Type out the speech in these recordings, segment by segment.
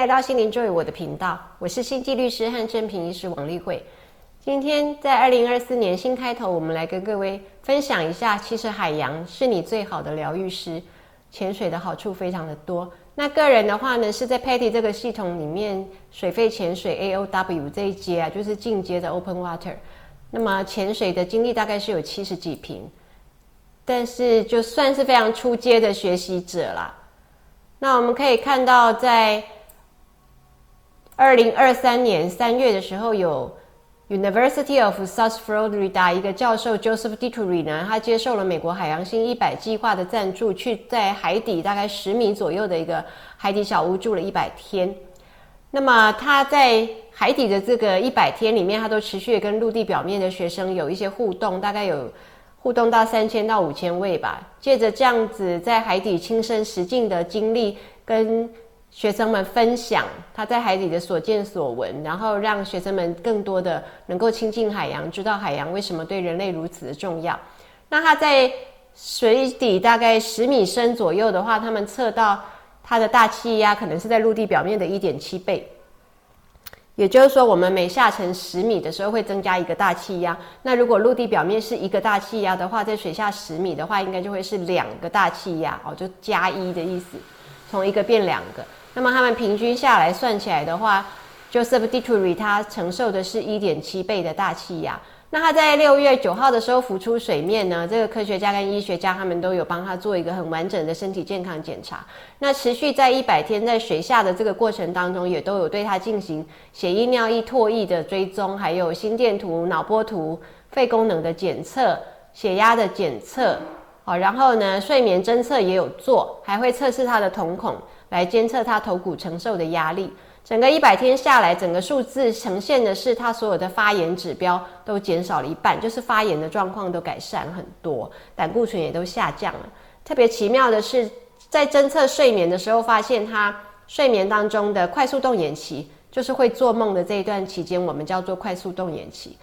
来到心灵作为我的频道，我是星际律师和正平医师王丽慧。今天在二零二四年新开头，我们来跟各位分享一下，其实海洋是你最好的疗愈师。潜水的好处非常的多。那个人的话呢，是在 Patty 这个系统里面，水肺潜水 AOW 这一阶啊，就是进阶的 Open Water。那么潜水的经历大概是有七十几瓶，但是就算是非常出阶的学习者啦。那我们可以看到在。二零二三年三月的时候，有 University of South Florida 一个教授 Joseph Dittery 呢，他接受了美国海洋星一百计划的赞助，去在海底大概十米左右的一个海底小屋住了一百天。那么他在海底的这个一百天里面，他都持续跟陆地表面的学生有一些互动，大概有互动到三千到五千位吧。借着这样子在海底亲身实境的经历跟。学生们分享他在海底的所见所闻，然后让学生们更多的能够亲近海洋，知道海洋为什么对人类如此的重要。那他在水底大概十米深左右的话，他们测到它的大气压可能是在陆地表面的一点七倍。也就是说，我们每下沉十米的时候会增加一个大气压。那如果陆地表面是一个大气压的话，在水下十米的话，应该就会是两个大气压哦，就加一的意思，从一个变两个。那么他们平均下来算起来的话，Joseph Dittery 他承受的是一点七倍的大气压。那他在六月九号的时候浮出水面呢？这个科学家跟医学家他们都有帮他做一个很完整的身体健康检查。那持续在一百天在水下的这个过程当中，也都有对他进行血液、尿液、唾液的追踪，还有心电图、脑波图、肺功能的检测、血压的检测。好，然后呢，睡眠侦测也有做，还会测试他的瞳孔。来监测他头骨承受的压力，整个一百天下来，整个数字呈现的是他所有的发炎指标都减少了一半，就是发炎的状况都改善很多，胆固醇也都下降了。特别奇妙的是，在侦测睡眠的时候，发现他睡眠当中的快速动眼期，就是会做梦的这一段期间，我们叫做快速动眼期。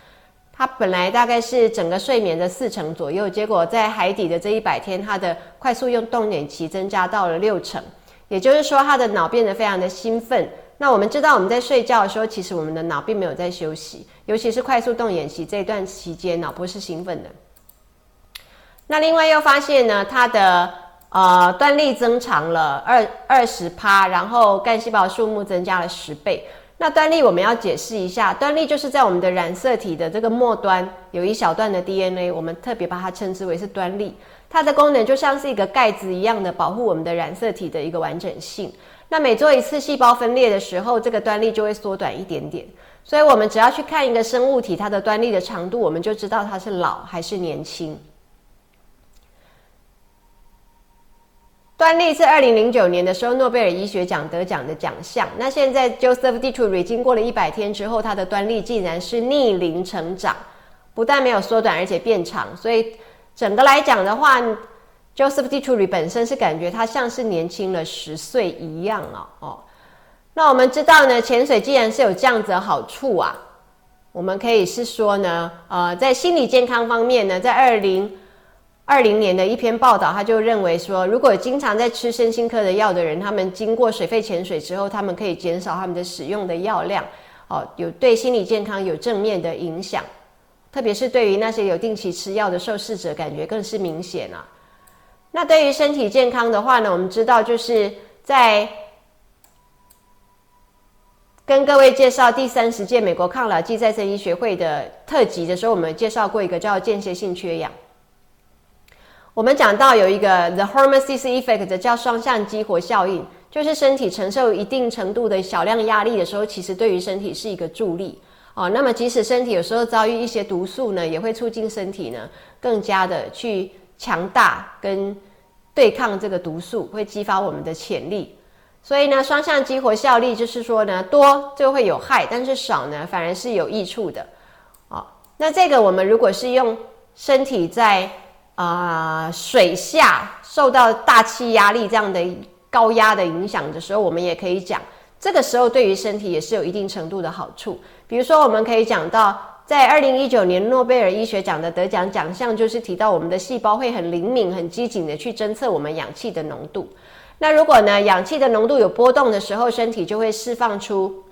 他本来大概是整个睡眠的四成左右，结果在海底的这一百天，他的快速用动眼期增加到了六成。也就是说，他的脑变得非常的兴奋。那我们知道，我们在睡觉的时候，其实我们的脑并没有在休息，尤其是快速动眼期这段期间，脑波是兴奋的。那另外又发现呢，他的呃端粒增长了二二十趴，然后干细胞数目增加了十倍。那端粒我们要解释一下，端粒就是在我们的染色体的这个末端有一小段的 DNA，我们特别把它称之为是端粒。它的功能就像是一个盖子一样的保护我们的染色体的一个完整性。那每做一次细胞分裂的时候，这个端粒就会缩短一点点。所以，我们只要去看一个生物体，它的端粒的长度，我们就知道它是老还是年轻。端粒是二零零九年的时候诺贝尔医学奖得奖的奖项。那现在 Joseph Dittery 经过了一百天之后，它的端粒竟然是逆龄成长，不但没有缩短，而且变长。所以。整个来讲的话，Joseph Dittery 本身是感觉他像是年轻了十岁一样啊。哦，那我们知道呢，潜水既然是有这样子的好处啊，我们可以是说呢，呃，在心理健康方面呢，在二零二零年的一篇报道，他就认为说，如果经常在吃身心科的药的人，他们经过水肺潜水之后，他们可以减少他们的使用的药量，哦，有对心理健康有正面的影响。特别是对于那些有定期吃药的受试者，感觉更是明显啊。那对于身体健康的话呢，我们知道就是在跟各位介绍第三十届美国抗老剂再生医学会的特辑的时候，我们介绍过一个叫间歇性缺氧。我们讲到有一个 the hormesis effect 叫双向激活效应，就是身体承受一定程度的小量压力的时候，其实对于身体是一个助力。哦，那么即使身体有时候遭遇一些毒素呢，也会促进身体呢更加的去强大跟对抗这个毒素，会激发我们的潜力。所以呢，双向激活效力就是说呢，多就会有害，但是少呢反而是有益处的。哦，那这个我们如果是用身体在啊水下受到大气压力这样的高压的影响的时候，我们也可以讲。这个时候对于身体也是有一定程度的好处，比如说我们可以讲到，在二零一九年诺贝尔医学奖的得奖奖项，就是提到我们的细胞会很灵敏、很机警的去侦测我们氧气的浓度，那如果呢，氧气的浓度有波动的时候，身体就会释放出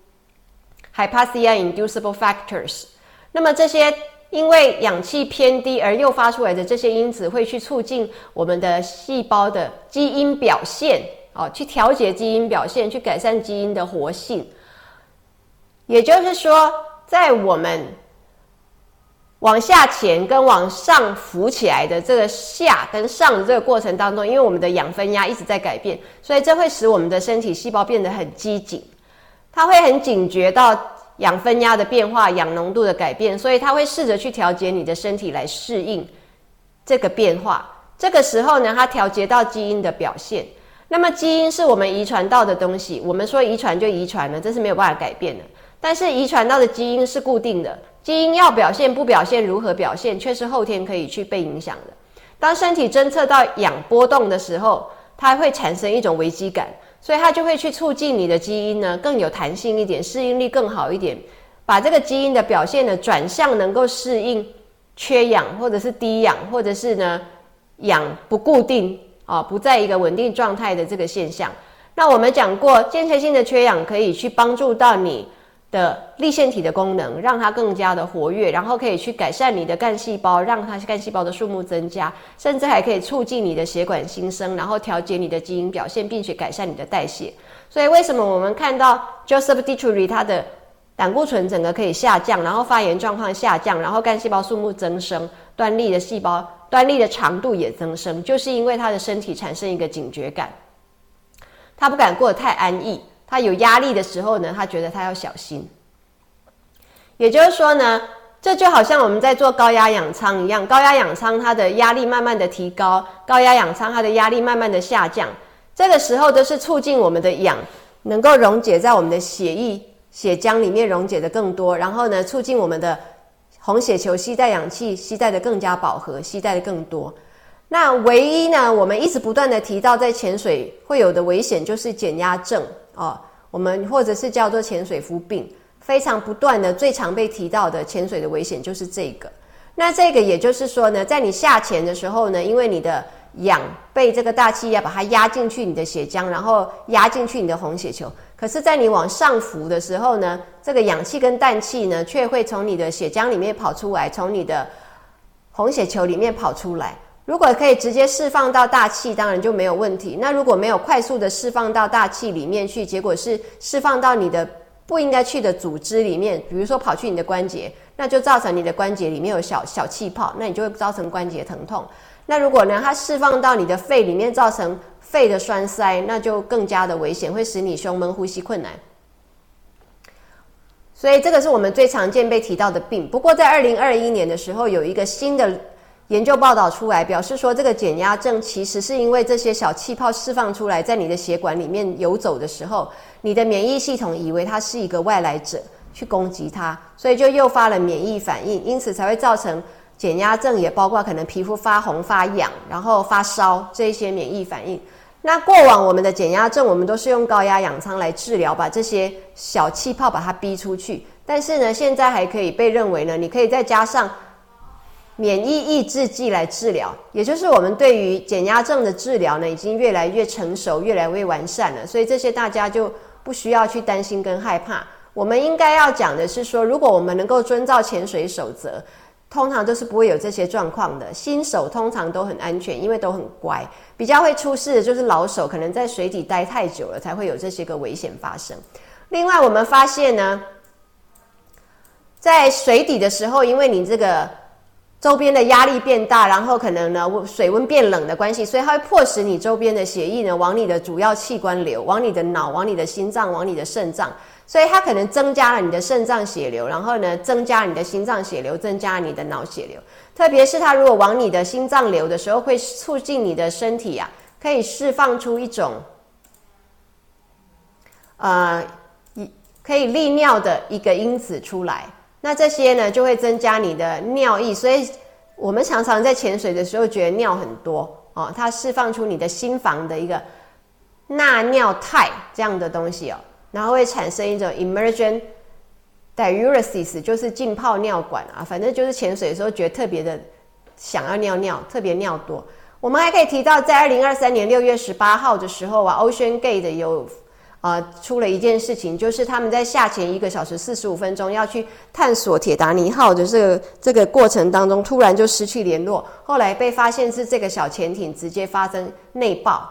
hypoxia-inducible factors。那么这些因为氧气偏低而诱发出来的这些因子，会去促进我们的细胞的基因表现，哦，去调节基因表现，去改善基因的活性。也就是说，在我们往下潜跟往上浮起来的这个下跟上的这个过程当中，因为我们的氧分压一直在改变，所以这会使我们的身体细胞变得很机警，它会很警觉到氧分压的变化、氧浓度的改变，所以它会试着去调节你的身体来适应这个变化。这个时候呢，它调节到基因的表现。那么基因是我们遗传到的东西，我们说遗传就遗传了，这是没有办法改变的。但是遗传到的基因是固定的。基因要表现不表现，如何表现，却是后天可以去被影响的。当身体侦测到氧波动的时候，它会产生一种危机感，所以它就会去促进你的基因呢更有弹性一点，适应力更好一点，把这个基因的表现呢转向能够适应缺氧或者是低氧，或者是呢氧不固定啊，不在一个稳定状态的这个现象。那我们讲过，间歇性的缺氧可以去帮助到你。的立腺体的功能，让它更加的活跃，然后可以去改善你的干细胞，让它干细胞的数目增加，甚至还可以促进你的血管新生，然后调节你的基因表现，并且改善你的代谢。所以，为什么我们看到 Joseph d i t r i 他的胆固醇整个可以下降，然后发炎状况下降，然后干细胞数目增生，端粒的细胞端粒的长度也增生，就是因为他的身体产生一个警觉感，他不敢过得太安逸。他有压力的时候呢，他觉得他要小心。也就是说呢，这就好像我们在做高压氧舱一样，高压氧舱它的压力慢慢的提高，高压氧舱它的压力慢慢的下降。这个时候都是促进我们的氧能够溶解在我们的血液血浆里面溶解的更多，然后呢，促进我们的红血球吸带氧气吸带的更加饱和，吸带的更多。那唯一呢，我们一直不断的提到在潜水会有的危险就是减压症。哦，我们或者是叫做潜水夫病，非常不断的最常被提到的潜水的危险就是这个。那这个也就是说呢，在你下潜的时候呢，因为你的氧被这个大气压把它压进去你的血浆，然后压进去你的红血球。可是，在你往上浮的时候呢，这个氧气跟氮气呢，却会从你的血浆里面跑出来，从你的红血球里面跑出来。如果可以直接释放到大气，当然就没有问题。那如果没有快速的释放到大气里面去，结果是释放到你的不应该去的组织里面，比如说跑去你的关节，那就造成你的关节里面有小小气泡，那你就会造成关节疼痛。那如果呢，它释放到你的肺里面，造成肺的栓塞，那就更加的危险，会使你胸闷、呼吸困难。所以这个是我们最常见被提到的病。不过在二零二一年的时候，有一个新的。研究报道出来，表示说这个减压症其实是因为这些小气泡释放出来，在你的血管里面游走的时候，你的免疫系统以为它是一个外来者去攻击它，所以就诱发了免疫反应，因此才会造成减压症，也包括可能皮肤发红、发痒，然后发烧这一些免疫反应。那过往我们的减压症，我们都是用高压氧舱来治疗，把这些小气泡把它逼出去。但是呢，现在还可以被认为呢，你可以再加上。免疫抑制剂来治疗，也就是我们对于减压症的治疗呢，已经越来越成熟，越来越完善了。所以这些大家就不需要去担心跟害怕。我们应该要讲的是说，如果我们能够遵照潜水守则，通常都是不会有这些状况的。新手通常都很安全，因为都很乖。比较会出事的就是老手，可能在水底待太久了，才会有这些个危险发生。另外，我们发现呢，在水底的时候，因为你这个。周边的压力变大，然后可能呢水温变冷的关系，所以它会迫使你周边的血液呢往你的主要器官流，往你的脑，往你的心脏，往你的肾脏，所以它可能增加了你的肾脏血流，然后呢增加你的心脏血流，增加你的脑血流。特别是它如果往你的心脏流的时候，会促进你的身体啊，可以释放出一种，呃，一可以利尿的一个因子出来。那这些呢，就会增加你的尿液，所以我们常常在潜水的时候觉得尿很多哦，它释放出你的心房的一个钠尿肽这样的东西哦，然后会产生一种 emergent diuresis，就是浸泡尿管啊，反正就是潜水的时候觉得特别的想要尿尿，特别尿多。我们还可以提到，在二零二三年六月十八号的时候啊，Ocean Gate 有啊出了一件事情，就是他们在下潜一个小时四十五分钟要去探索铁达尼号的这个这个过程当中，突然就失去联络，后来被发现是这个小潜艇直接发生内爆，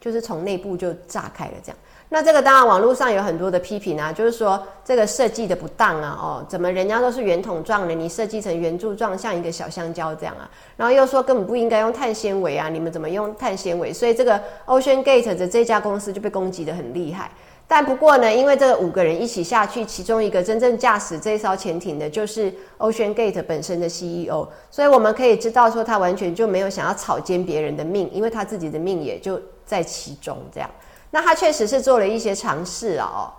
就是从内部就炸开了这样。那这个当然网络上有很多的批评啊，就是说这个设计的不当啊，哦，怎么人家都是圆筒状的，你设计成圆柱状，像一个小香蕉这样啊？然后又说根本不应该用碳纤维啊，你们怎么用碳纤维？所以这个 Ocean Gate 的这家公司就被攻击的很厉害。但不过呢，因为这五个人一起下去，其中一个真正驾驶这艘潜艇的就是 Ocean Gate 本身的 CEO，所以我们可以知道说他完全就没有想要草菅别人的命，因为他自己的命也就在其中这样。那他确实是做了一些尝试，哦，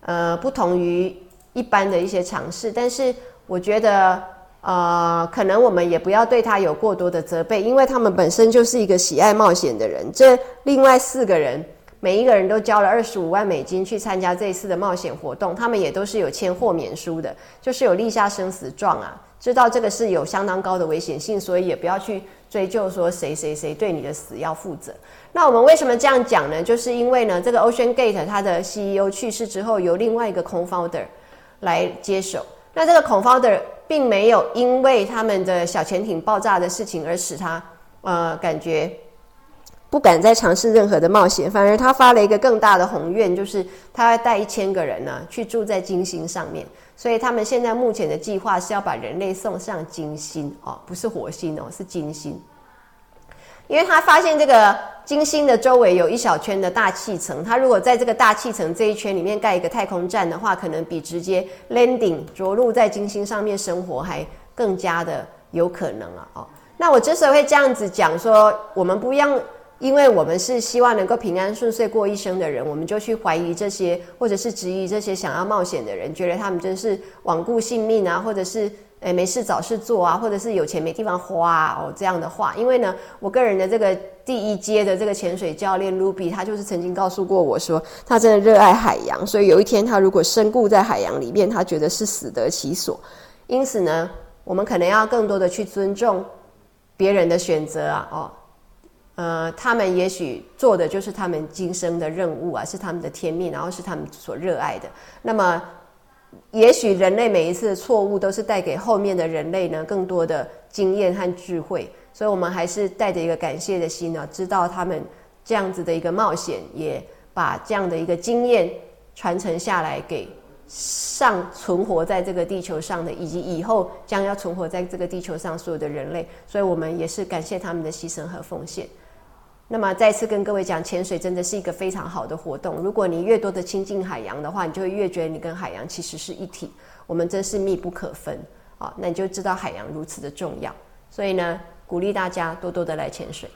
呃，不同于一般的一些尝试，但是我觉得，呃，可能我们也不要对他有过多的责备，因为他们本身就是一个喜爱冒险的人。这另外四个人，每一个人都交了二十五万美金去参加这一次的冒险活动，他们也都是有签豁免书的，就是有立下生死状啊，知道这个是有相当高的危险性，所以也不要去追究说谁谁谁对你的死要负责。那我们为什么这样讲呢？就是因为呢，这个 Ocean Gate 它的 CEO 去世之后，由另外一个 Co-founder 来接手。那这个 Co-founder 并没有因为他们的小潜艇爆炸的事情而使他呃感觉不敢再尝试任何的冒险，反而他发了一个更大的宏愿，就是他要带一千个人呢去住在金星上面。所以他们现在目前的计划是要把人类送上金星哦，不是火星哦，是金星。因为他发现这个金星的周围有一小圈的大气层，他如果在这个大气层这一圈里面盖一个太空站的话，可能比直接 landing 着陆在金星上面生活还更加的有可能啊！哦，那我之所以会这样子讲说，我们不一样，因为我们是希望能够平安顺遂过一生的人，我们就去怀疑这些，或者是质疑这些想要冒险的人，觉得他们真是罔顾性命啊，或者是。诶，没事找事做啊，或者是有钱没地方花哦，这样的话，因为呢，我个人的这个第一阶的这个潜水教练 Ruby，他就是曾经告诉过我说，他真的热爱海洋，所以有一天他如果身故在海洋里面，他觉得是死得其所。因此呢，我们可能要更多的去尊重别人的选择啊，哦，呃，他们也许做的就是他们今生的任务啊，是他们的天命，然后是他们所热爱的。那么。也许人类每一次的错误都是带给后面的人类呢更多的经验和智慧，所以我们还是带着一个感谢的心呢，知道他们这样子的一个冒险，也把这样的一个经验传承下来给上存活在这个地球上的，以及以后将要存活在这个地球上所有的人类，所以我们也是感谢他们的牺牲和奉献。那么再次跟各位讲，潜水真的是一个非常好的活动。如果你越多的亲近海洋的话，你就会越觉得你跟海洋其实是一体，我们真是密不可分啊！那你就知道海洋如此的重要。所以呢，鼓励大家多多的来潜水。